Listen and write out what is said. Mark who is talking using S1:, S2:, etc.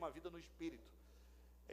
S1: uma vida no espírito.